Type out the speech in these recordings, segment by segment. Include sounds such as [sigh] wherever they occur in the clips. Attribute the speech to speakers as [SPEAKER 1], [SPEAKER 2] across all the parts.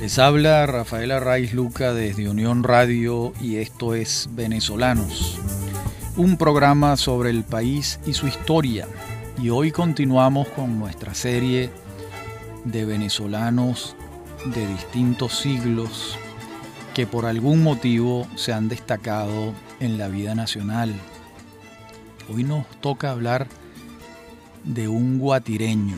[SPEAKER 1] Les habla Rafael Arraiz Luca desde Unión Radio y esto es Venezolanos, un programa sobre el país y su historia. Y hoy continuamos con nuestra serie de venezolanos de distintos siglos que por algún motivo se han destacado en la vida nacional. Hoy nos toca hablar de un guatireño.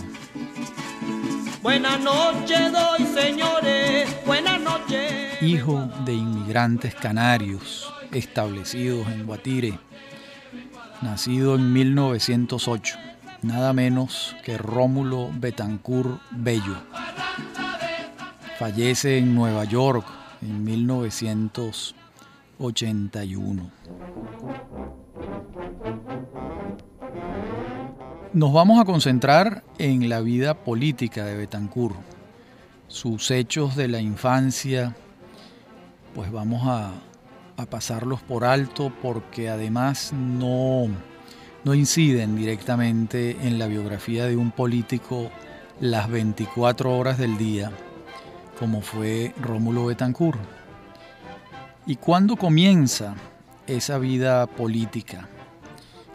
[SPEAKER 2] Buenas noches, doy señores, buenas noches.
[SPEAKER 1] Hijo de inmigrantes canarios establecidos en Guatire, nacido en 1908, nada menos que Rómulo Betancourt Bello. Fallece en Nueva York en 1981. Nos vamos a concentrar en la vida política de Betancourt, sus hechos de la infancia, pues vamos a, pasarlos por alto porque además no, no inciden directamente en la biografía de un político las 24 horas del día, como fue Rómulo Betancourt. ¿Y cuándo comienza esa vida política?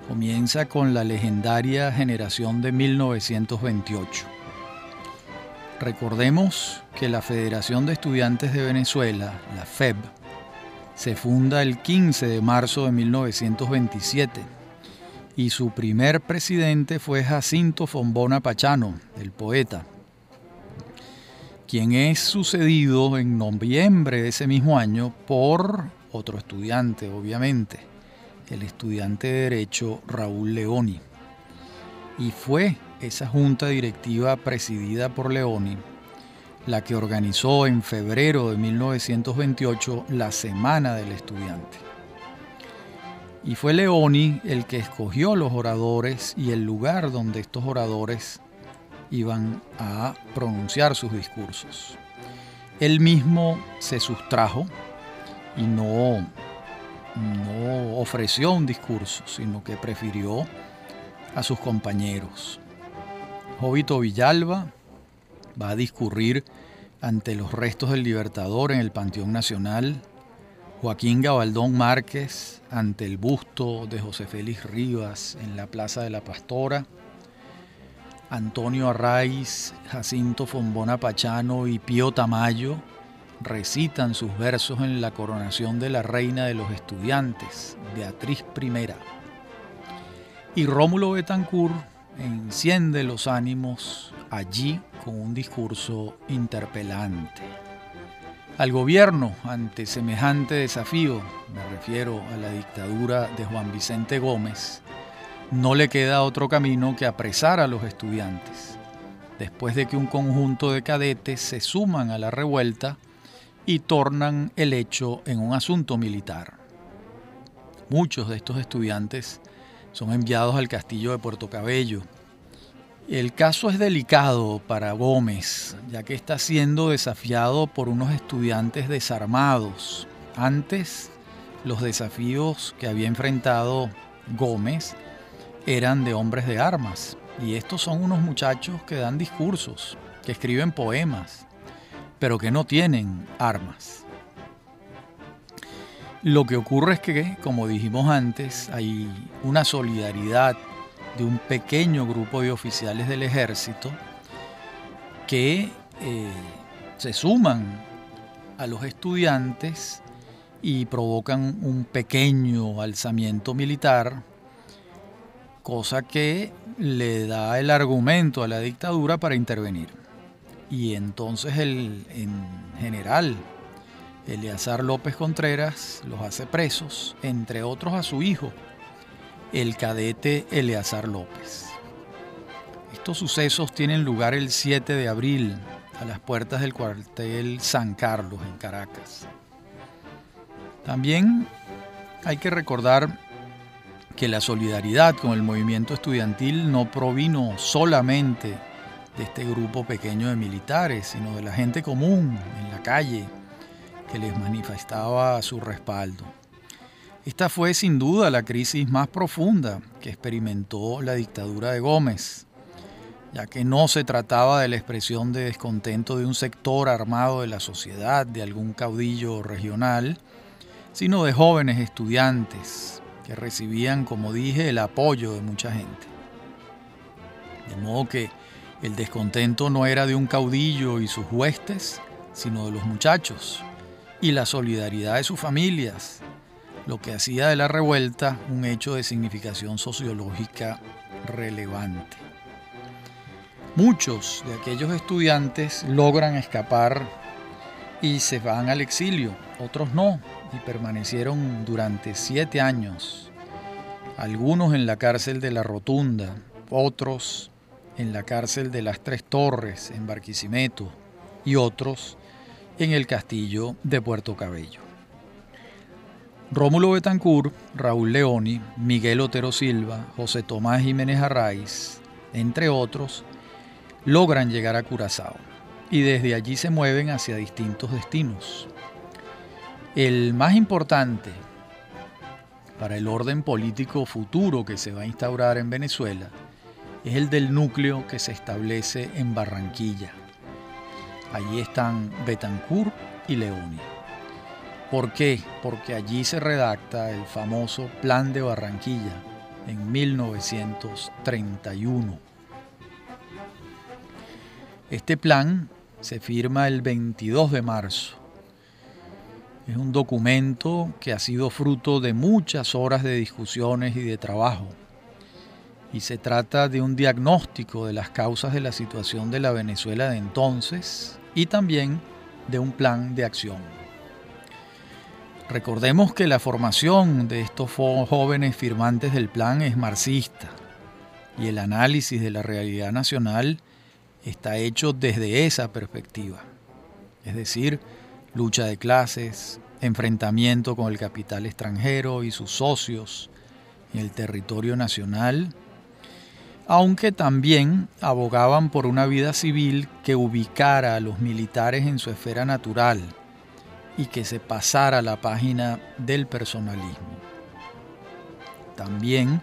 [SPEAKER 1] Comienza con la legendaria generación de 1928. Recordemos que la Federación de Estudiantes de Venezuela, la FEB, se funda el 15 de marzo de 1927 y su primer presidente fue Jacinto Fombona Pachano, el poeta, quien es sucedido en noviembre de ese mismo año por otro estudiante, obviamente, el estudiante de Derecho Raúl Leoni. Y fue esa junta directiva presidida por Leoni la que organizó en febrero de 1928 la Semana del Estudiante. Y fue Leoni el que escogió los oradores y el lugar donde estos oradores iban a pronunciar sus discursos. Él mismo se sustrajo y no no ofreció un discurso, sino que prefirió a sus compañeros. Jovito Villalba va a discurrir ante los restos del Libertador en el Panteón Nacional, Joaquín Gabaldón Márquez ante el busto de José Félix Rivas en la Plaza de la Pastora, Antonio Arraiz, Jacinto Fombona Pachano y Pío Tamayo recitan sus versos en la coronación de la reina de los estudiantes, Beatriz I. Y Rómulo Betancourt enciende los ánimos allí con un discurso interpelante. Al gobierno, ante semejante desafío, me refiero a la dictadura de Juan Vicente Gómez, no le queda otro camino que apresar a los estudiantes. Después de que un conjunto de cadetes se suman a la revuelta, y tornan el hecho en un asunto militar. Muchos de estos estudiantes son enviados al castillo de Puerto Cabello. El caso es delicado para Gómez, ya que está siendo desafiado por unos estudiantes desarmados. Antes, los desafíos que había enfrentado Gómez eran de hombres de armas. Y estos son unos muchachos que dan discursos, que escriben poemas, pero que no tienen armas. Lo que ocurre es que, como dijimos antes, hay una solidaridad de un pequeño grupo de oficiales del ejército que eh, se suman a los estudiantes y provocan un pequeño alzamiento militar, cosa que le da el argumento a la dictadura para intervenir. Y entonces el en general Eleazar López Contreras los hace presos, entre otros a su hijo, el cadete Eleazar López. Estos sucesos tienen lugar el 7 de abril a las puertas del cuartel San Carlos en Caracas. También hay que recordar que la solidaridad con el movimiento estudiantil no provino solamente de este grupo pequeño de militares, sino de la gente común en la calle que les manifestaba su respaldo. Esta fue sin duda la crisis más profunda que experimentó la dictadura de Gómez. ya que no se trataba de la expresión de descontento de un sector armado de la sociedad, de algún caudillo regional, sino de jóvenes estudiantes que recibían, como dije, el apoyo de mucha gente. De modo que el descontento no era de un caudillo y sus huestes, sino de los muchachos, y la solidaridad de sus familias, lo que hacía de la revuelta un hecho de significación sociológica relevante. Muchos de aquellos estudiantes logran escapar y se van al exilio, otros no, y permanecieron durante siete años, algunos en la cárcel de la Rotunda, otros en la cárcel de las Tres Torres en Barquisimeto y otros en el castillo de Puerto Cabello. Rómulo Betancourt, Raúl Leoni, Miguel Otero Silva, José Tomás Jiménez Arraiz, entre otros, logran llegar a Curazao y desde allí se mueven hacia distintos destinos. El más importante para el orden político futuro que se va a instaurar en Venezuela es el del núcleo que se establece en Barranquilla. Allí están Betancourt y Leoni. ¿Por qué? Porque allí se redacta el famoso Plan de Barranquilla en 1931. Este plan se firma el 22 de marzo. Es un documento que ha sido fruto de muchas horas de discusiones y de trabajo y se trata de un diagnóstico de las causas de la situación de la Venezuela de entonces y también de un plan de acción. Recordemos que la formación de estos jóvenes firmantes del plan es marxista y el análisis de la realidad nacional está hecho desde esa perspectiva, es decir, lucha de clases, enfrentamiento con el capital extranjero y sus socios en el territorio nacional aunque también abogaban por una vida civil que ubicara a los militares en su esfera natural y que se pasara la página del personalismo. También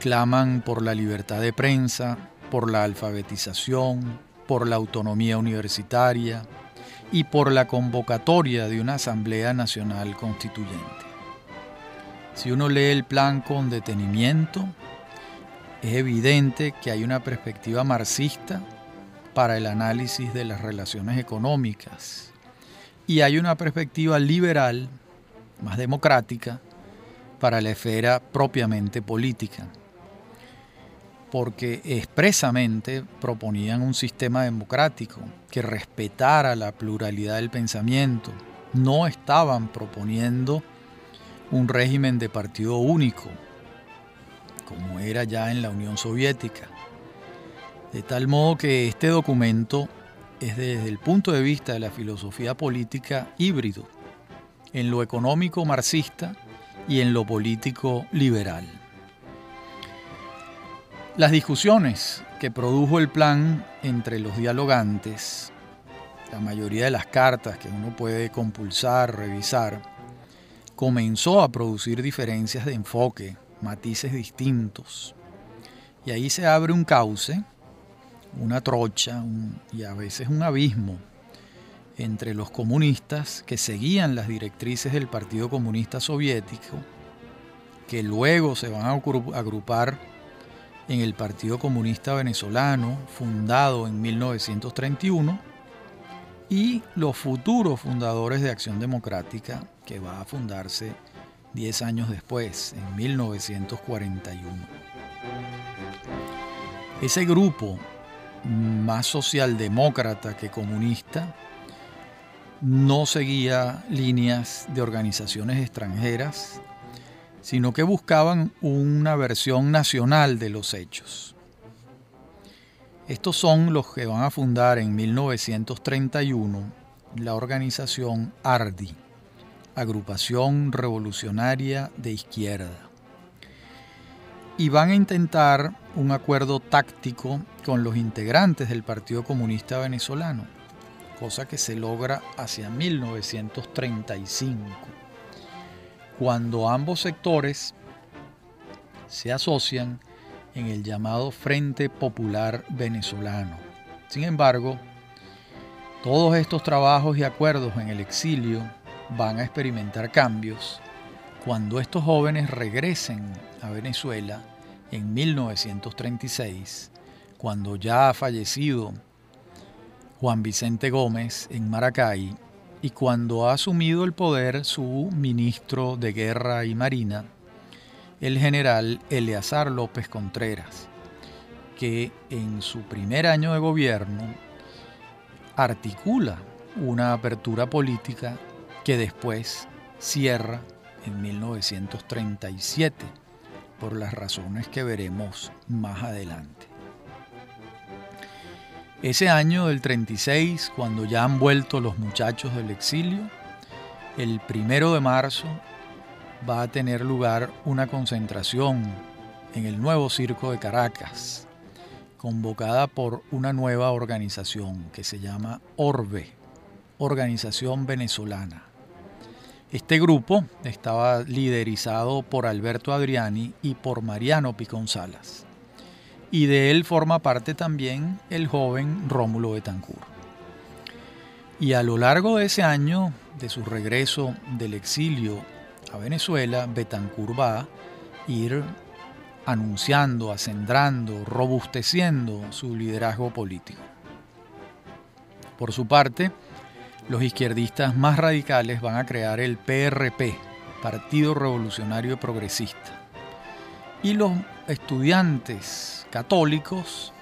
[SPEAKER 1] claman por la libertad de prensa, por la alfabetización, por la autonomía universitaria y por la convocatoria de una Asamblea Nacional Constituyente. Si uno lee el plan con detenimiento, es evidente que hay una perspectiva marxista para el análisis de las relaciones económicas. Y hay una perspectiva liberal, más democrática, para la esfera propiamente política, porque expresamente proponían un sistema democrático que respetara la pluralidad del pensamiento, no estaban proponiendo un régimen de partido único, como era ya en la Unión Soviética. De tal modo que este documento es desde el punto de vista de la filosofía política híbrido, en lo económico marxista y en lo político liberal. Las discusiones que produjo el plan entre los dialogantes, la mayoría de las cartas que uno puede compulsar, revisar, comenzó a producir diferencias de enfoque, matices distintos. Y ahí se abre un cauce, una trocha y a veces un abismo entre los comunistas que seguían las directrices del Partido Comunista Soviético, que luego se van a agrupar en el Partido Comunista Venezolano, fundado en 1931, y los futuros fundadores de Acción Democrática, que va a fundarse 10 años después, en 1941. Ese grupo, más socialdemócrata que comunista, no seguía líneas de organizaciones extranjeras, sino que buscaban una versión nacional de los hechos. Estos son los que van a fundar en 1931 la organización ARDI agrupación revolucionaria de izquierda. Y van a intentar un acuerdo táctico con los integrantes del Partido Comunista Venezolano, cosa que se logra hacia 1935, cuando ambos sectores se asocian en el llamado Frente Popular Venezolano. Sin embargo, todos estos trabajos y acuerdos en el exilio van a experimentar cambios cuando estos jóvenes regresen a Venezuela en 1936, cuando ya ha fallecido Juan Vicente Gómez en Maracay y cuando ha asumido el poder su ministro de Guerra y Marina, el general Eleazar López Contreras, que en su primer año de gobierno articula una apertura política que después cierra en 1937, por las razones que veremos más adelante. Ese año del 36, cuando ya han vuelto los muchachos del exilio, el primero de marzo va a tener lugar una concentración en el nuevo circo de Caracas, convocada por una nueva organización que se llama Orbe, Organización Venezolana. Este grupo estaba liderizado por Alberto Adriani y por Mariano Piconzalas. Y de él forma parte también el joven Rómulo Betancourt. Y a lo largo de ese año, de su regreso del exilio a Venezuela, Betancourt va a ir anunciando, acendrando, robusteciendo su liderazgo político. Por su parte, los izquierdistas más radicales van a crear el PRP, Partido Revolucionario Progresista. Y los estudiantes católicos,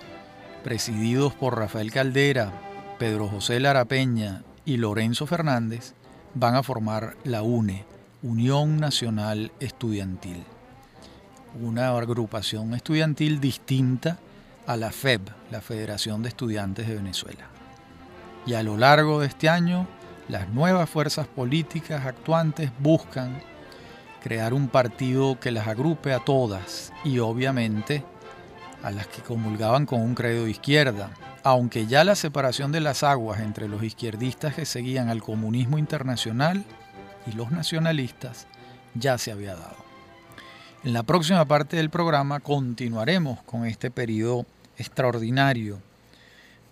[SPEAKER 1] presididos por Rafael Caldera, Pedro José Lara Peña y Lorenzo Fernández, van a formar la UNE, Unión Nacional Estudiantil, una agrupación estudiantil distinta a la FEB, la Federación de Estudiantes de Venezuela. Y a lo largo de este año, las nuevas fuerzas políticas actuantes buscan crear un partido que las agrupe a todas y obviamente a las que comulgaban con un credo de izquierda, aunque ya la separación de las aguas entre los izquierdistas que seguían al comunismo internacional y los nacionalistas ya se había dado. En la próxima parte del programa continuaremos con este periodo extraordinario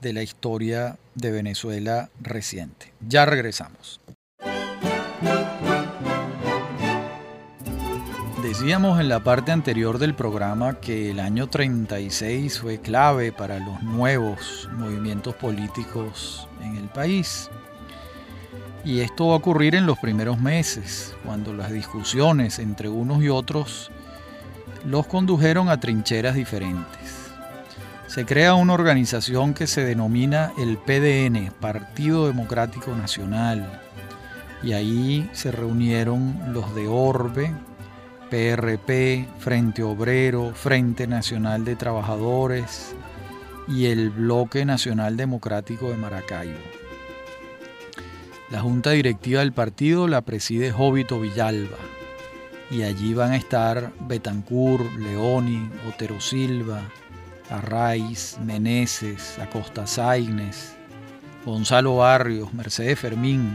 [SPEAKER 1] de la historia de Venezuela reciente. Ya regresamos. Decíamos en la parte anterior del programa que el año 36 fue clave para los nuevos movimientos políticos en el país. Y esto va a ocurrir en los primeros meses, cuando las discusiones entre unos y otros los condujeron a trincheras diferentes. Se crea una organización que se denomina el PDN, Partido Democrático Nacional, y ahí se reunieron los de Orbe, PRP, Frente Obrero, Frente Nacional de Trabajadores y el Bloque Nacional Democrático de Maracaibo. La junta directiva del partido la preside Jovito Villalba y allí van a estar Betancourt, Leoni, Otero Silva, Arraiz, Meneses, Acosta Saignes, Gonzalo Barrios, Mercedes Fermín,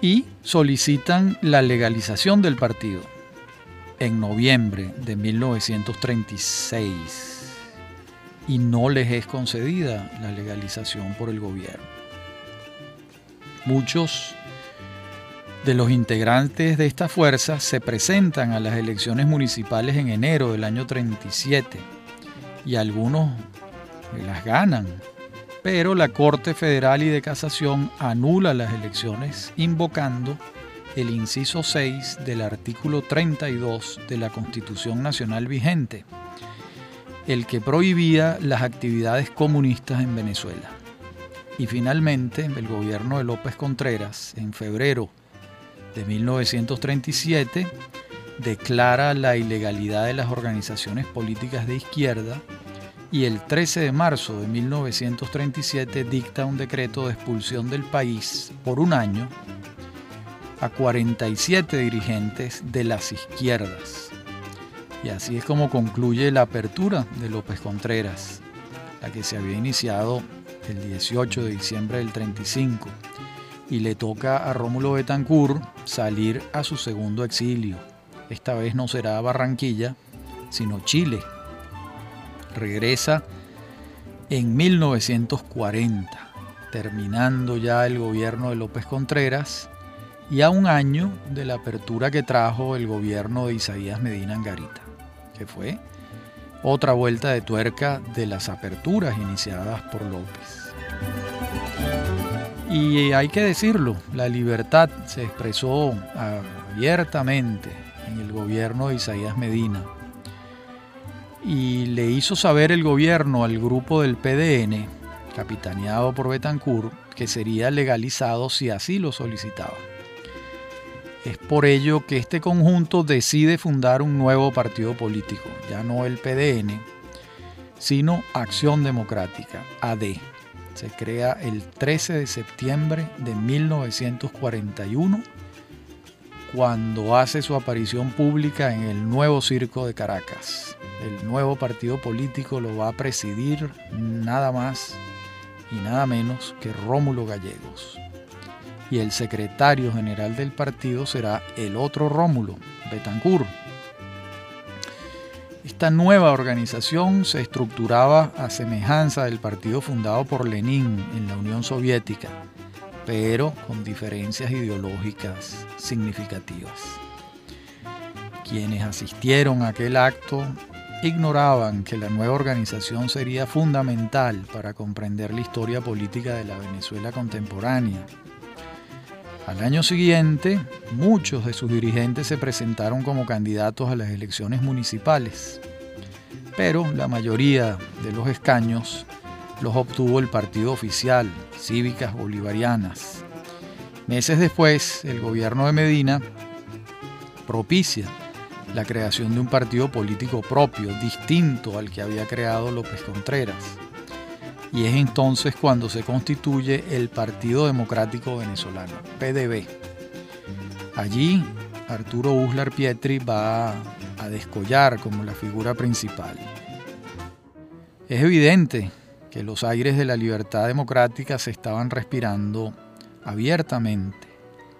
[SPEAKER 1] y solicitan la legalización del partido en noviembre de 1936 y no les es concedida la legalización por el gobierno. Muchos de los integrantes de esta fuerza se presentan a las elecciones municipales en enero del año 37 y algunos las ganan, pero la Corte Federal y de Casación anula las elecciones invocando el inciso 6 del artículo 32 de la Constitución Nacional vigente, el que prohibía las actividades comunistas en Venezuela. Y finalmente, el gobierno de López Contreras, en febrero de 1937, declara la ilegalidad de las organizaciones políticas de izquierda y el 13 de marzo de 1937 dicta un decreto de expulsión del país por un año a 47 dirigentes de las izquierdas. Y así es como concluye la apertura de López Contreras, la que se había iniciado el 18 de diciembre del 35 y le toca a Rómulo Betancourt salir a su segundo exilio. Esta vez no será Barranquilla, sino Chile. Regresa en 1940, terminando ya el gobierno de López Contreras y a un año de la apertura que trajo el gobierno de Isaías Medina Angarita, que fue otra vuelta de tuerca de las aperturas iniciadas por López. Y hay que decirlo, la libertad se expresó abiertamente en el gobierno de Isaías Medina y le hizo saber el gobierno al grupo del PDN, capitaneado por Betancourt, que sería legalizado si así lo solicitaba. Es por ello que este conjunto decide fundar un nuevo partido político, ya no el PDN, sino Acción Democrática, AD. Se crea el 13 de septiembre de 1941 cuando hace su aparición pública en el nuevo circo de Caracas. El nuevo partido político lo va a presidir nada más y nada menos que Rómulo Gallegos. Y el secretario general del partido será el otro Rómulo, Betancourt. Esta nueva organización se estructuraba a semejanza del partido fundado por Lenin en la Unión Soviética pero con diferencias ideológicas significativas. Quienes asistieron a aquel acto ignoraban que la nueva organización sería fundamental para comprender la historia política de la Venezuela contemporánea. Al año siguiente, muchos de sus dirigentes se presentaron como candidatos a las elecciones municipales, pero la mayoría de los escaños los obtuvo el partido oficial, Cívicas Bolivarianas. Meses después, el gobierno de Medina propicia la creación de un partido político propio, distinto al que había creado López Contreras. Y es entonces cuando se constituye el Partido Democrático Venezolano, PDB. Allí, Arturo Uslar Pietri va a descollar como la figura principal. Es evidente que los aires de la libertad democrática se estaban respirando abiertamente.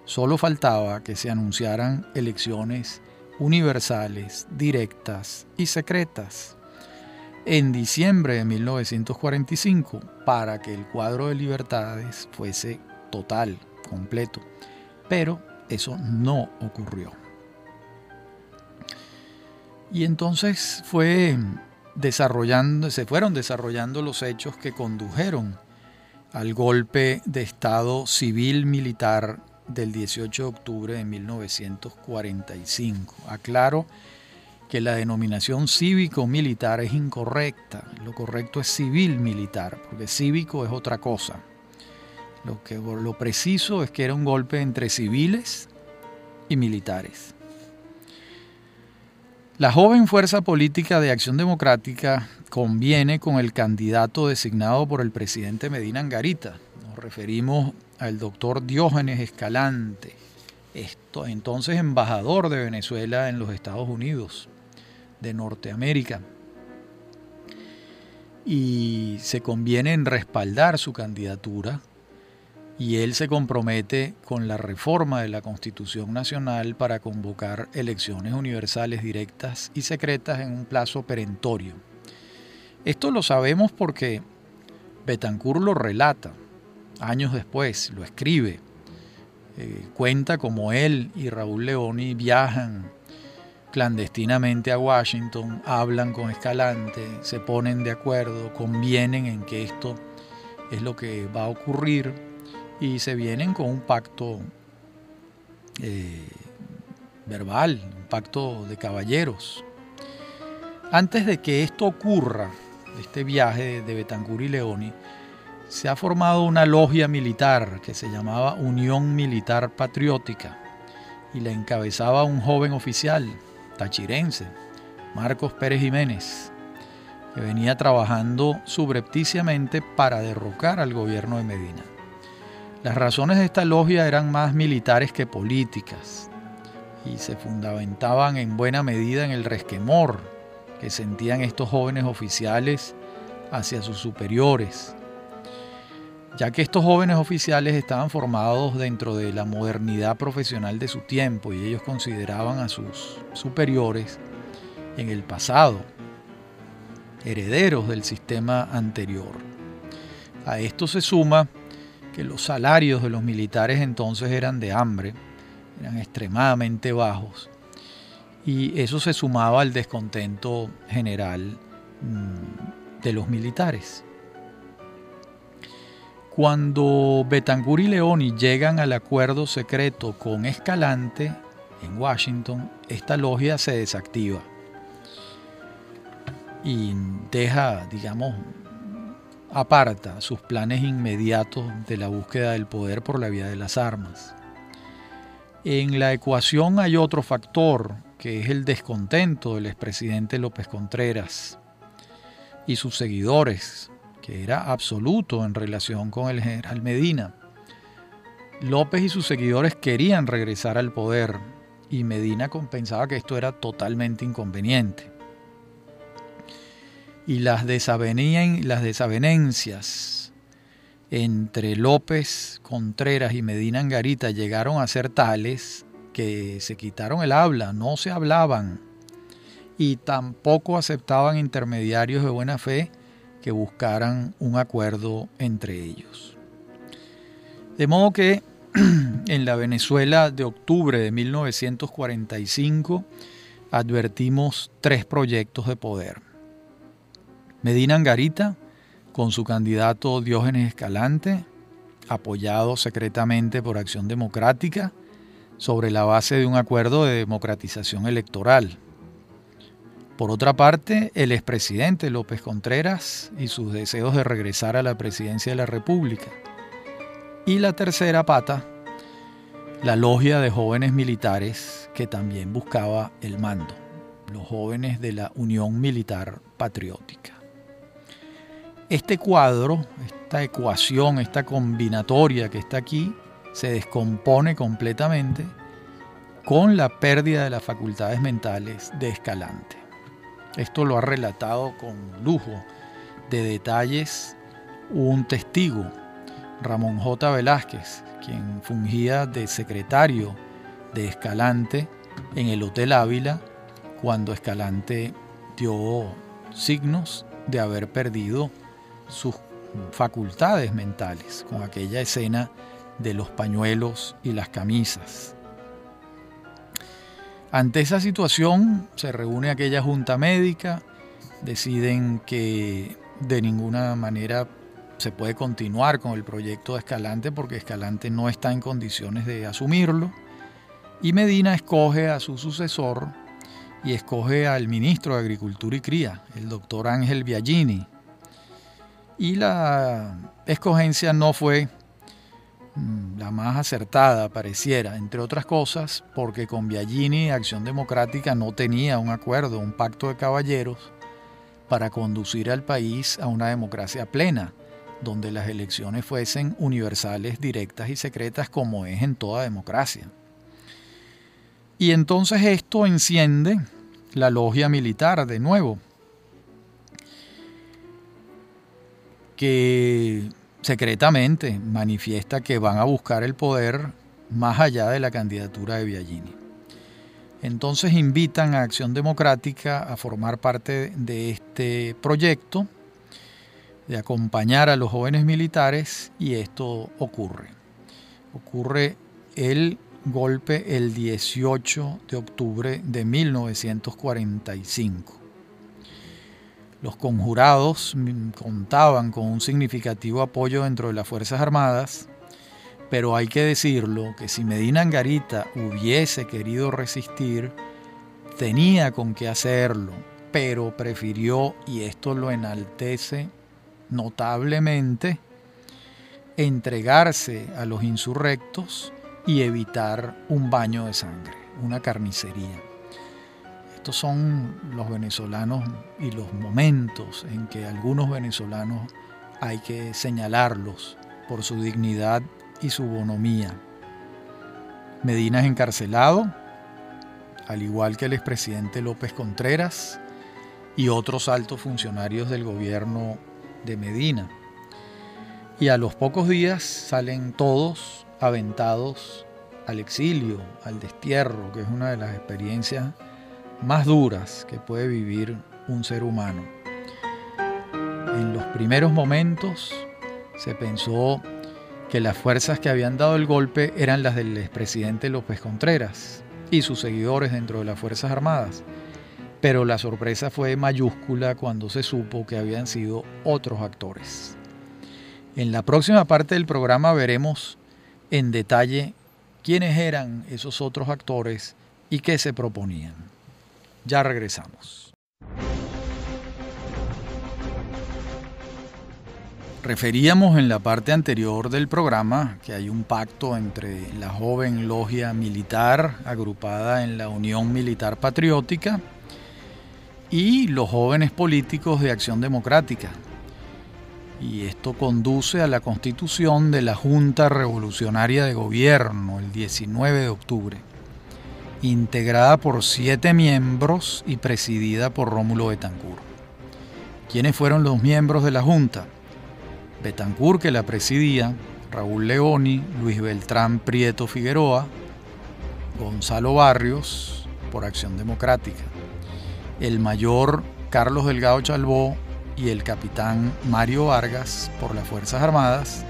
[SPEAKER 1] Solo faltaba que se anunciaran elecciones universales, directas y secretas en diciembre de 1945 para que el cuadro de libertades fuese total, completo. Pero eso no ocurrió. Y entonces fue desarrollando, se fueron desarrollando los hechos que condujeron al golpe de Estado civil militar del 18 de octubre de 1945. Aclaro que la denominación cívico-militar es incorrecta. Lo correcto es civil-militar, porque cívico es otra cosa. Lo, que, lo preciso es que era un golpe entre civiles y militares. La joven fuerza política de Acción Democrática conviene con el candidato designado por el presidente Medina Angarita. Nos referimos al doctor Diógenes Escalante, entonces embajador de Venezuela en los Estados Unidos de Norteamérica. Y se conviene en respaldar su candidatura y él se compromete con la reforma de la Constitución Nacional para convocar elecciones universales directas y secretas en un plazo perentorio. Esto lo sabemos porque Betancourt lo relata años después, lo escribe, eh, cuenta como él y Raúl Leoni viajan clandestinamente a Washington, hablan con Escalante, se ponen de acuerdo, convienen en que esto es lo que va a ocurrir y se vienen con un pacto eh, verbal, un pacto de caballeros. Antes de que esto ocurra, este viaje de Betancur y Leoni, se ha formado una logia militar que se llamaba Unión Militar Patriótica y la encabezaba un joven oficial tachirense, Marcos Pérez Jiménez, que venía trabajando subrepticiamente para derrocar al gobierno de Medina. Las razones de esta logia eran más militares que políticas y se fundamentaban en buena medida en el resquemor que sentían estos jóvenes oficiales hacia sus superiores, ya que estos jóvenes oficiales estaban formados dentro de la modernidad profesional de su tiempo y ellos consideraban a sus superiores en el pasado, herederos del sistema anterior. A esto se suma que los salarios de los militares entonces eran de hambre, eran extremadamente bajos, y eso se sumaba al descontento general mm, de los militares. Cuando Betancourt y Leoni llegan al acuerdo secreto con Escalante en Washington, esta logia se desactiva y deja, digamos, aparta sus planes inmediatos de la búsqueda del poder por la vía de las armas. En la ecuación hay otro factor, que es el descontento del expresidente López Contreras y sus seguidores, que era absoluto en relación con el general Medina. López y sus seguidores querían regresar al poder y Medina compensaba que esto era totalmente inconveniente y las, las desavenencias entre López Contreras y Medina Angarita llegaron a ser tales que se quitaron el habla, no se hablaban y tampoco aceptaban intermediarios de buena fe que buscaran un acuerdo entre ellos. De modo que [clears throat] en la Venezuela de octubre de 1945 advertimos tres proyectos de poder. Medina Angarita, con su candidato Diógenes Escalante, apoyado secretamente por Acción Democrática, sobre la base de un acuerdo de democratización electoral. Por otra parte, el expresidente López Contreras y sus deseos de regresar a la presidencia de la República. Y la tercera pata, la logia de jóvenes militares que también buscaba el mando, los jóvenes de la Unión Militar Patriótica. Este cuadro, esta ecuación, esta combinatoria que está aquí, se descompone completamente con la pérdida de las facultades mentales de Escalante. Esto lo ha relatado con lujo de detalles un testigo, Ramón J. Velázquez, quien fungía de secretario de Escalante en el Hotel Ávila cuando Escalante dio signos de haber perdido sus facultades mentales con aquella escena de los pañuelos y las camisas. Ante esa situación se reúne aquella junta médica, deciden que de ninguna manera se puede continuar con el proyecto de Escalante porque Escalante no está en condiciones de asumirlo. Y Medina escoge a su sucesor y escoge al ministro de Agricultura y Cría, el doctor Ángel Biagini, y la escogencia no fue la más acertada, pareciera, entre otras cosas, porque con Biagini Acción Democrática no tenía un acuerdo, un pacto de caballeros para conducir al país a una democracia plena, donde las elecciones fuesen universales, directas y secretas como es en toda democracia. Y entonces esto enciende la logia militar de nuevo, que secretamente manifiesta que van a buscar el poder más allá de la candidatura de Biagini. Entonces invitan a Acción Democrática a formar parte de este proyecto, de acompañar a los jóvenes militares y esto ocurre. Ocurre el golpe el 18 de octubre de 1945. Los conjurados contaban con un significativo apoyo dentro de las Fuerzas Armadas, pero hay que decirlo que si Medina Angarita hubiese querido resistir, tenía con qué hacerlo, pero prefirió, y esto lo enaltece notablemente, entregarse a los insurrectos y evitar un baño de sangre, una carnicería. Estos son los venezolanos y los momentos en que algunos venezolanos hay que señalarlos por su dignidad y su bonomía. Medina es encarcelado, al igual que el expresidente López Contreras y otros altos funcionarios del gobierno de Medina. Y a los pocos días salen todos aventados al exilio, al destierro, que es una de las experiencias más duras que puede vivir un ser humano. En los primeros momentos se pensó que las fuerzas que habían dado el golpe eran las del expresidente López Contreras y sus seguidores dentro de las Fuerzas Armadas, pero la sorpresa fue mayúscula cuando se supo que habían sido otros actores. En la próxima parte del programa veremos en detalle quiénes eran esos otros actores y qué se proponían. Ya regresamos. Referíamos en la parte anterior del programa que hay un pacto entre la joven logia militar agrupada en la Unión Militar Patriótica y los jóvenes políticos de Acción Democrática. Y esto conduce a la constitución de la Junta Revolucionaria de Gobierno el 19 de octubre, integrada por siete miembros y presidida por Rómulo Betancourt. ¿Quiénes fueron los miembros de la Junta? Betancourt, que la presidía, Raúl Leoni, Luis Beltrán Prieto Figueroa, Gonzalo Barrios, por Acción Democrática, el mayor Carlos Delgado Chalbó y el capitán Mario Vargas, por las Fuerzas Armadas,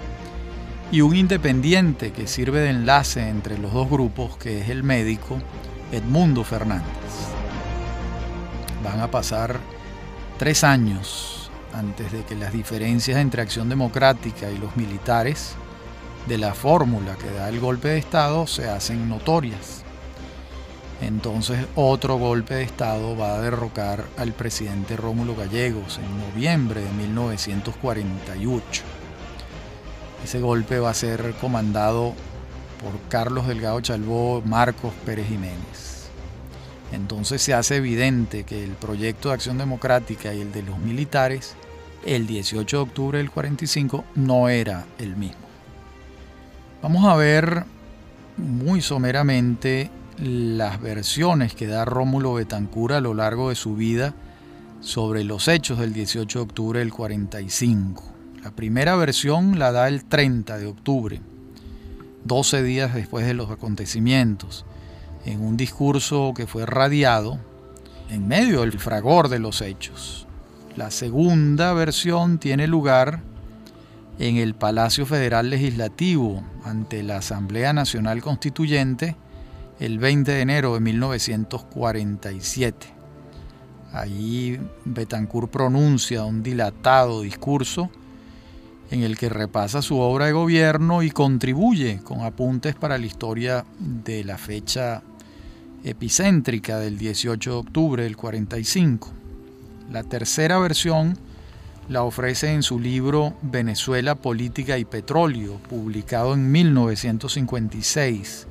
[SPEAKER 1] y un independiente que sirve de enlace entre los dos grupos, que es el médico Edmundo Fernández. Van a pasar tres años antes de que las diferencias entre Acción Democrática y los militares de la fórmula que da el golpe de Estado se hacen notorias. Entonces otro golpe de Estado va a derrocar al presidente Rómulo Gallegos en noviembre de 1948. Ese golpe va a ser comandado por Carlos Delgado Chalbó, Marcos Pérez Jiménez. Entonces se hace evidente que el proyecto de acción democrática y el de los militares el 18 de octubre del 45 no era el mismo. Vamos a ver muy someramente las versiones que da Rómulo Betancur a lo largo de su vida sobre los hechos del 18 de octubre del 45. La primera versión la da el 30 de octubre, 12 días después de los acontecimientos, en un discurso que fue radiado en medio del fragor de los hechos. La segunda versión tiene lugar en el Palacio Federal Legislativo ante la Asamblea Nacional Constituyente el 20 de enero de 1947. Allí Betancourt pronuncia un dilatado discurso en el que repasa su obra de gobierno y contribuye con apuntes para la historia de la fecha epicéntrica del 18 de octubre del 45. La tercera versión la ofrece en su libro Venezuela, Política y Petróleo, publicado en 1956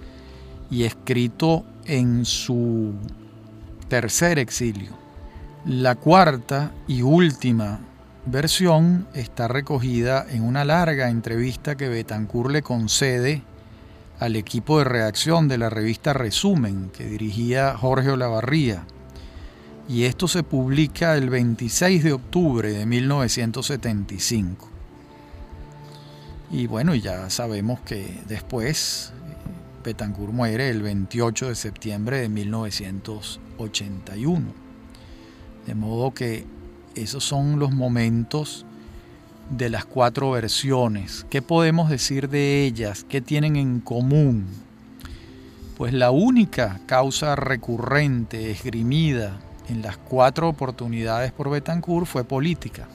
[SPEAKER 1] y escrito en su tercer exilio. La cuarta y última versión está recogida en una larga entrevista que Betancourt le concede al equipo de redacción de la revista Resumen, que dirigía Jorge Olavarría y esto se publica el 26 de octubre de 1975. Y bueno, ya sabemos que después Betancourt muere el 28 de septiembre de 1981. De modo que esos son los momentos de las cuatro versiones. ¿Qué podemos decir de ellas? ¿Qué tienen en común? Pues la única causa recurrente, esgrimida, en las cuatro oportunidades por Betancourt fue política.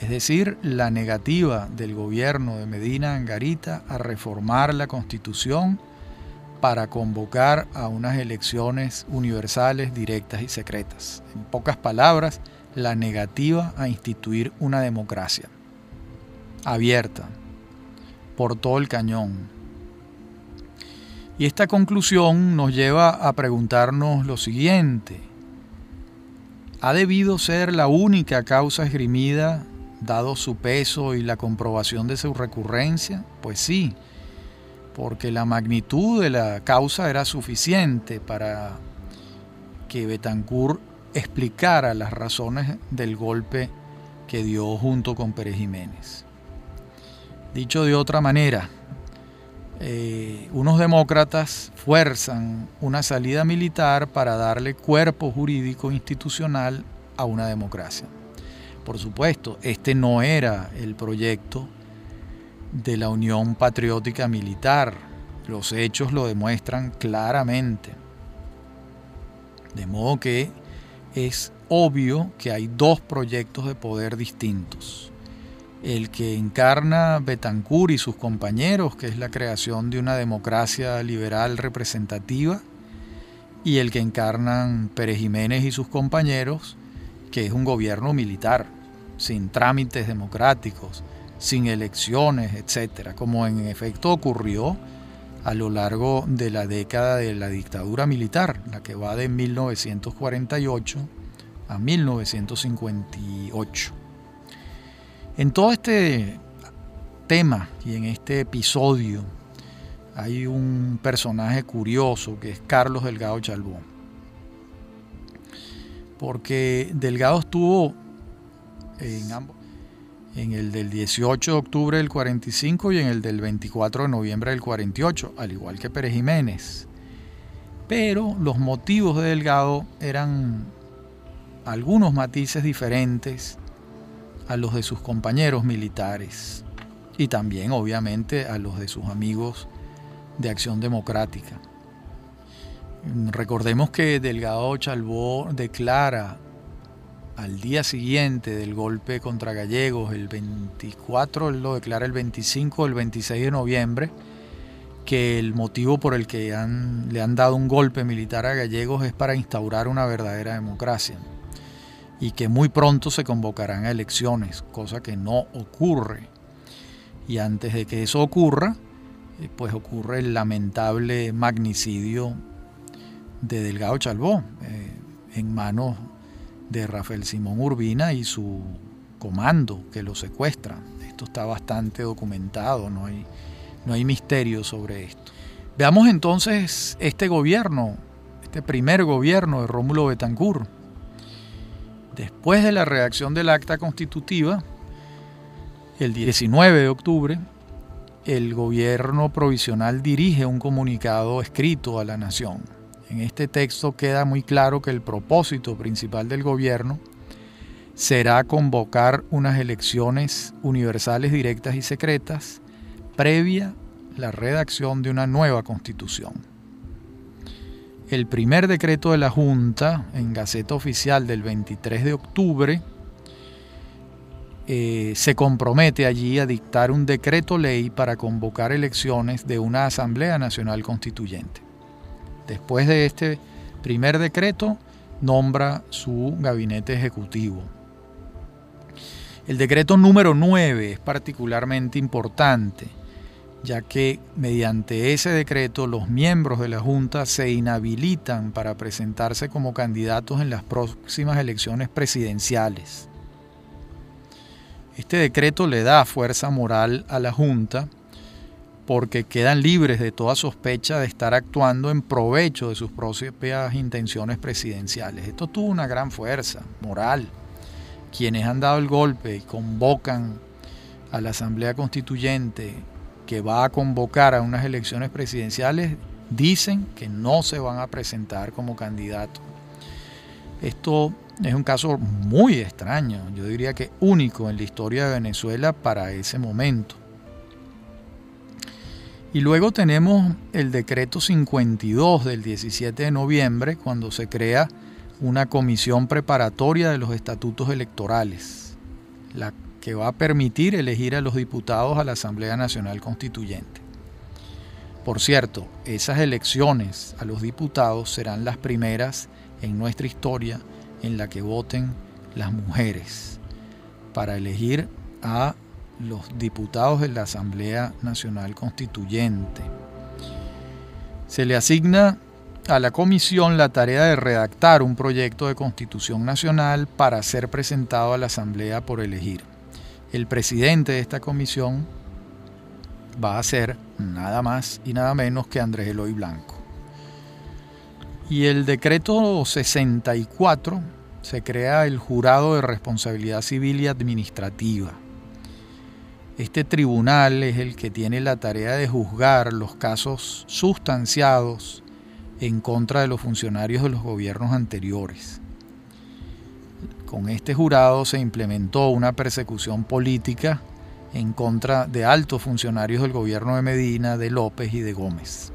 [SPEAKER 1] Es decir, la negativa del gobierno de Medina Angarita a reformar la constitución para convocar a unas elecciones universales, directas y secretas. En pocas palabras, la negativa a instituir una democracia abierta por todo el cañón. Y esta conclusión nos lleva a preguntarnos lo siguiente ha debido ser la única causa esgrimida, dado su peso y la comprobación de su recurrencia? Pues sí, porque la magnitud de la causa era suficiente para que Betancourt explicara las razones del golpe que dio junto con Pérez Jiménez. Dicho de otra manera, eh, unos demócratas fuerzan una salida militar para darle cuerpo jurídico institucional a una democracia. Por supuesto, este no era el proyecto de la Unión Patriótica Militar. Los hechos lo demuestran claramente. De modo que es obvio que hay dos proyectos de poder distintos. El que encarna Betancourt y sus compañeros, que es la creación de una democracia liberal representativa, y el que encarnan Pérez Jiménez y sus compañeros, que es un gobierno militar, sin trámites democráticos, sin elecciones, etcétera, como en efecto ocurrió a lo largo de la década de la dictadura militar, la que va de 1948 a 1958. En todo este tema y en este episodio hay un personaje curioso que es Carlos Delgado Chalbón. Porque Delgado estuvo en ambos, en el del 18 de octubre del 45 y en el del 24 de noviembre del 48, al igual que Pérez Jiménez. Pero los motivos de Delgado eran algunos matices diferentes a los de sus compañeros militares y también obviamente a los de sus amigos de Acción Democrática. Recordemos que Delgado Chalbó declara al día siguiente del golpe contra Gallegos, el 24, él lo declara el 25 o el 26 de noviembre, que el motivo por el que le han dado un golpe militar a Gallegos es para instaurar una verdadera democracia y que muy pronto se convocarán a elecciones, cosa que no ocurre. Y antes de que eso ocurra, eh, pues ocurre el lamentable magnicidio de Delgado Chalbó eh, en manos de Rafael Simón Urbina y su comando que lo secuestra. Esto está bastante documentado, no hay, no hay misterio sobre esto. Veamos entonces este gobierno, este primer gobierno de Rómulo Betancourt Después de la redacción del acta constitutiva, el 19 de octubre, el gobierno provisional dirige un comunicado escrito a la nación. En este texto queda muy claro que el propósito principal del gobierno será convocar unas elecciones universales directas y secretas previa la redacción de una nueva constitución el primer decreto de la Junta en Gaceta Oficial del 23 de octubre eh, se compromete allí a dictar un decreto ley para convocar elecciones de una Asamblea Nacional Constituyente. Después de este primer decreto, nombra su gabinete ejecutivo. El decreto número 9 es particularmente importante ya que mediante ese decreto los miembros de la Junta se inhabilitan para presentarse como candidatos en las próximas elecciones presidenciales. Este decreto le da fuerza moral a la Junta porque quedan libres de toda sospecha de estar actuando en provecho de sus propias intenciones presidenciales. Esto tuvo una gran fuerza moral. Quienes han dado el golpe y convocan a la Asamblea Constituyente que va a convocar a unas elecciones presidenciales dicen que no se van a presentar como candidatos. Esto es un caso muy extraño, yo diría que único en la historia de Venezuela para ese momento. Y luego tenemos el decreto 52 del 17 de noviembre, cuando se crea una comisión preparatoria de los estatutos electorales, la que va a permitir elegir a los diputados a la Asamblea Nacional Constituyente. Por cierto, esas elecciones a los diputados serán las primeras en nuestra historia en la que voten las mujeres para elegir a los diputados de la Asamblea Nacional Constituyente. Se le asigna a la comisión la tarea de redactar un proyecto de constitución nacional para ser presentado a la Asamblea por elegir el presidente de esta comisión va a ser nada más y nada menos que Andrés Eloy Blanco. Y el decreto 64 se crea el jurado de responsabilidad civil y administrativa. Este tribunal es el que tiene la tarea de juzgar los casos sustanciados en contra de los funcionarios de los gobiernos anteriores. Con este jurado se implementó una persecución política en contra de altos funcionarios del gobierno de Medina, de López y de Gómez.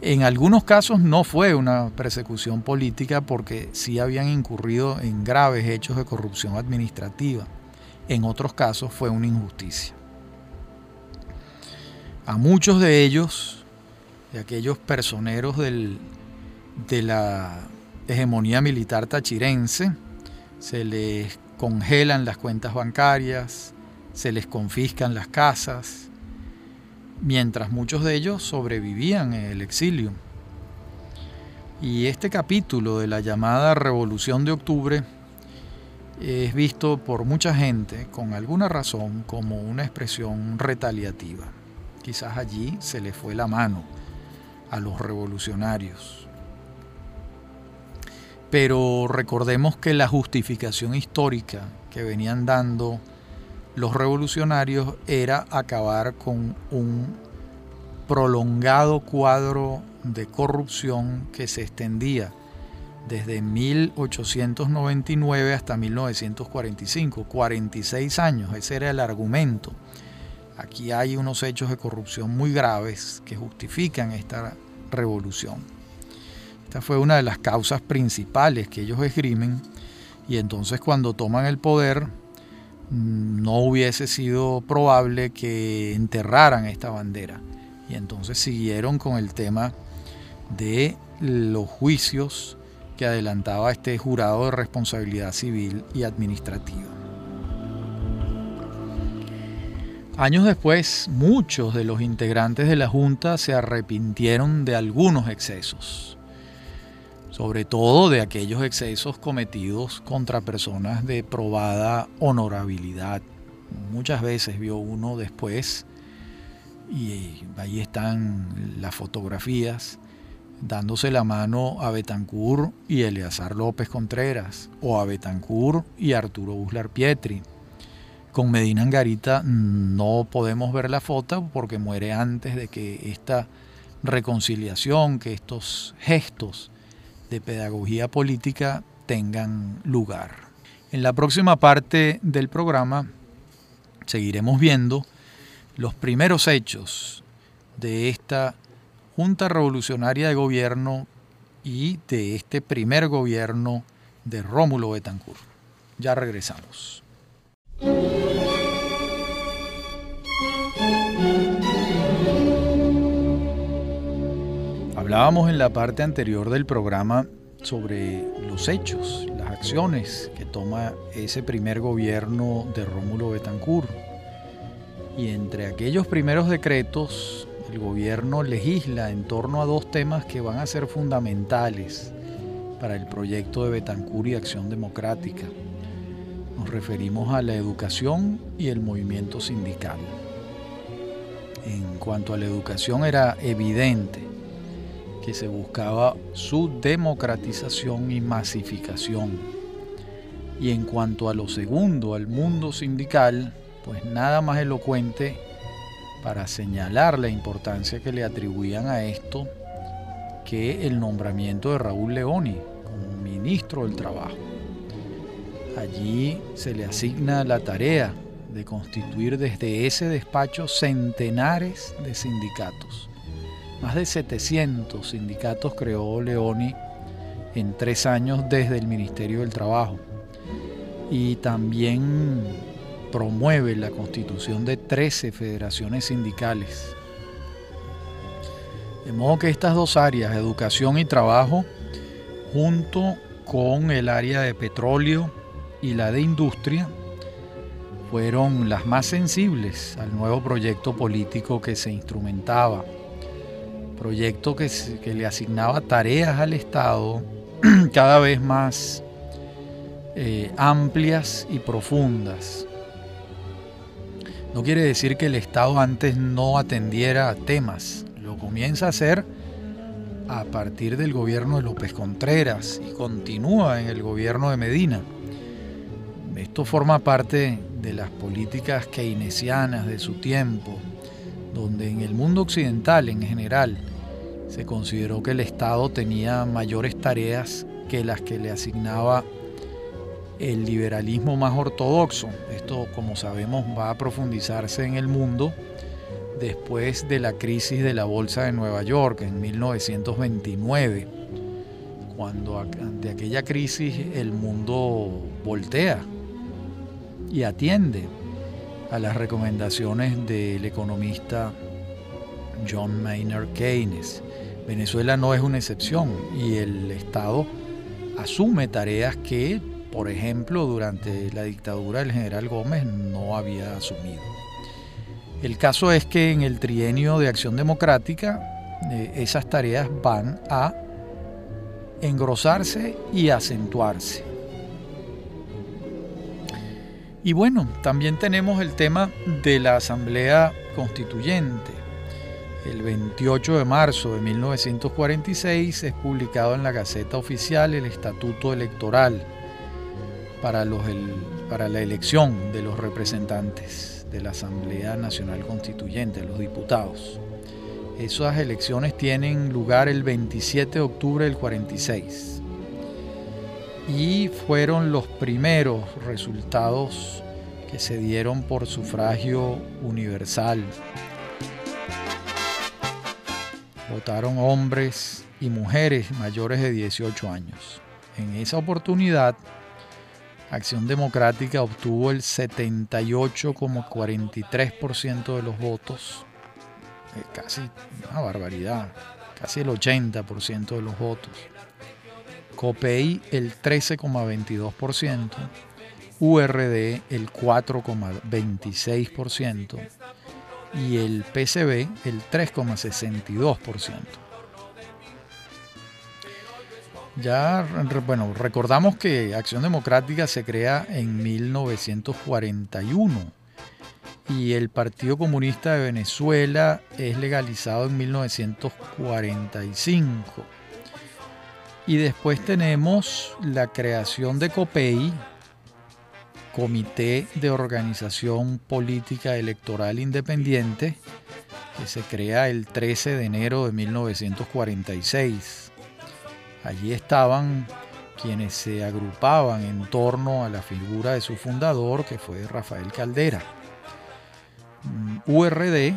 [SPEAKER 1] En algunos casos no fue una persecución política porque sí habían incurrido en graves hechos de corrupción administrativa. En otros casos fue una injusticia. A muchos de ellos, de aquellos personeros del, de la hegemonía militar tachirense, se les congelan las cuentas bancarias, se les confiscan las casas, mientras muchos de ellos sobrevivían en el exilio. Y este capítulo de la llamada Revolución de Octubre es visto por mucha gente, con alguna razón, como una expresión retaliativa. Quizás allí se le fue la mano a los revolucionarios. Pero recordemos que la justificación histórica que venían dando los revolucionarios era acabar con un prolongado cuadro de corrupción que se extendía desde 1899 hasta 1945, 46 años, ese era el argumento. Aquí hay unos hechos de corrupción muy graves que justifican esta revolución. Esta fue una de las causas principales que ellos esgrimen y entonces cuando toman el poder no hubiese sido probable que enterraran esta bandera. Y entonces siguieron con el tema de los juicios que adelantaba este jurado de responsabilidad civil y administrativa. Años después, muchos de los integrantes de la Junta se arrepintieron de algunos excesos sobre todo de aquellos excesos cometidos contra personas de probada honorabilidad. Muchas veces vio uno después, y ahí están las fotografías, dándose la mano a Betancourt y Eleazar López Contreras, o a Betancourt y Arturo Buslar Pietri. Con Medina Angarita no podemos ver la foto porque muere antes de que esta reconciliación, que estos gestos de pedagogía política tengan lugar. En la próxima parte del programa seguiremos viendo los primeros hechos de esta Junta Revolucionaria de Gobierno y de este primer gobierno de Rómulo Betancourt. Ya regresamos. Hablábamos en la parte anterior del programa sobre los hechos, las acciones que toma ese primer gobierno de Rómulo Betancourt. Y entre aquellos primeros decretos, el gobierno legisla en torno a dos temas que van a ser fundamentales para el proyecto de Betancourt y Acción Democrática. Nos referimos a la educación y el movimiento sindical. En cuanto a la educación era evidente que se buscaba su democratización y masificación. Y en cuanto a lo segundo, al mundo sindical, pues nada más elocuente para señalar la importancia que le atribuían a esto que el nombramiento de Raúl Leoni como ministro del Trabajo. Allí se le asigna la tarea de constituir desde ese despacho centenares de sindicatos más de 700 sindicatos creó Leoni en tres años desde el Ministerio del Trabajo. Y también promueve la constitución de 13 federaciones sindicales. De modo que estas dos áreas, educación y trabajo, junto con el área de petróleo y la de industria, fueron las más sensibles al nuevo proyecto político que se instrumentaba proyecto que, le asignaba tareas al Estado [clears throat] cada vez más eh, amplias y profundas. No quiere decir que el Estado antes no atendiera temas, lo comienza a hacer a partir del gobierno de López Contreras y continúa en el gobierno de Medina. Esto forma parte de las políticas keynesianas de su tiempo, donde en el mundo occidental en general se consideró que el Estado tenía mayores tareas que las que le asignaba el liberalismo más ortodoxo. Esto, como sabemos, va a profundizarse en el mundo después de la crisis de la Bolsa de Nueva York en 1929, cuando ante aquella crisis el mundo voltea y atiende a las recomendaciones del economista John Maynard Keynes. Venezuela no es una excepción y el Estado asume tareas que, por ejemplo, durante la dictadura del general Gómez no había asumido. El caso es que en el trienio de acción democrática eh, esas tareas van a engrosarse y acentuarse. Y bueno, también tenemos el tema de la Asamblea Constituyente. El 28 de marzo de 1946 es publicado en la Gaceta Oficial el Estatuto Electoral para, los, para la elección de los representantes de la Asamblea Nacional Constituyente, los diputados. Esas elecciones tienen lugar el 27 de octubre del 46 y fueron los primeros resultados que se dieron por sufragio universal. Votaron hombres y mujeres mayores de 18 años. En esa oportunidad, Acción Democrática obtuvo el 78,43% de los votos, eh, casi una barbaridad, casi el 80% de los votos. COPEI el 13,22%, URD el 4,26% y el PCB el 3,62%. Ya, bueno, recordamos que Acción Democrática se crea en 1941 y el Partido Comunista de Venezuela es legalizado en 1945. Y después tenemos la creación de COPEI, Comité de Organización Política Electoral Independiente, que se crea el 13 de enero de 1946. Allí estaban quienes se agrupaban en torno a la figura de su fundador, que fue Rafael Caldera. Mm, URD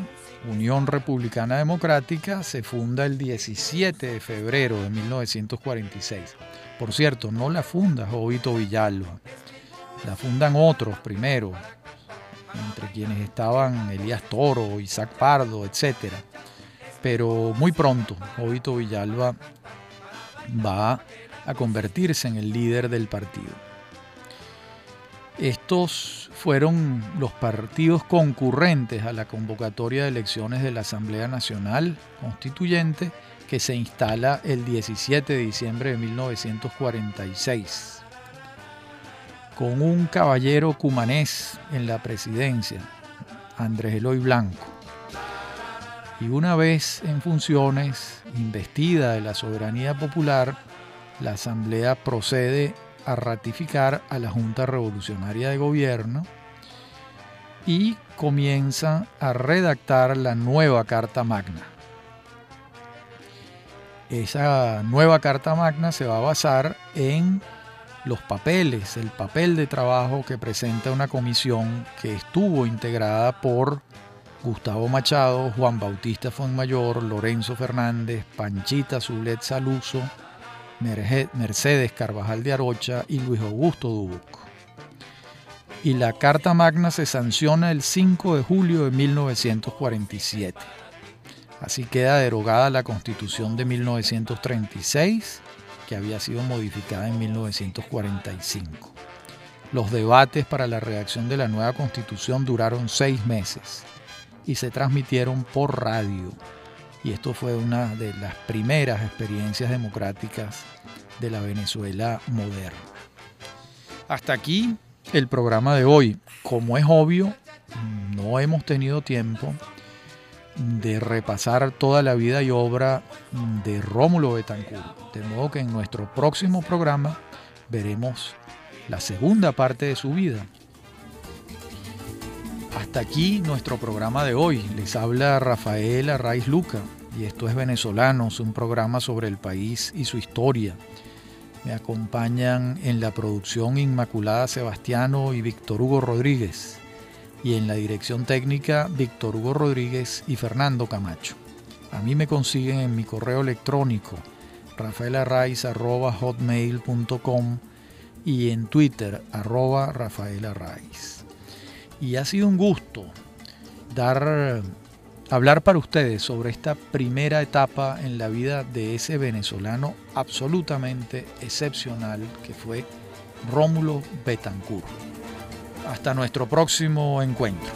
[SPEAKER 1] Unión Republicana Democrática se funda el 17 de febrero de 1946. Por cierto, no la funda Jovito Villalba, la fundan otros primero, entre quienes estaban Elías Toro, Isaac Pardo, etc. Pero muy pronto Jovito Villalba va a convertirse en el líder del partido. Estos fueron los partidos concurrentes a la convocatoria de elecciones de la Asamblea Nacional Constituyente que se instala el 17 de diciembre de 1946, con un caballero cumanés en la presidencia, Andrés Eloy Blanco. Y una vez en funciones, investida de la soberanía popular, la Asamblea procede a ratificar a la Junta Revolucionaria de Gobierno y comienza a redactar la nueva Carta Magna. Esa nueva Carta Magna se va a basar en los papeles, el papel de trabajo que presenta una comisión que estuvo integrada por Gustavo Machado, Juan Bautista Fonmayor, Lorenzo Fernández, Panchita Zulet Saluso, Mercedes Carvajal de Arocha y Luis Augusto Dubuc. Y la Carta Magna se sanciona el 5 de julio de 1947. Así queda derogada la Constitución de 1936, que había sido modificada en 1945. Los debates para la redacción de la nueva Constitución duraron seis meses y se transmitieron por radio y esto fue una de las primeras experiencias democráticas de la Venezuela moderna. Hasta aquí el programa de hoy. Como es obvio, no hemos tenido tiempo de repasar toda la vida y obra de Rómulo Betancourt. De modo que en nuestro próximo programa veremos la segunda parte de su vida. Aquí nuestro programa de hoy. Les habla Rafael Arraiz Luca y esto es Venezolanos, un programa sobre el país y su historia. Me acompañan en la producción Inmaculada Sebastiano y Víctor Hugo Rodríguez y en la dirección técnica Víctor Hugo Rodríguez y Fernando Camacho. A mí me consiguen en mi correo electrónico rafaelarraiz.hotmail.com y en Twitter arroba Y ha sido un gusto dar, hablar para ustedes sobre esta primera etapa en la vida de ese venezolano absolutamente excepcional que fue Rómulo Betancourt. Hasta nuestro próximo encuentro.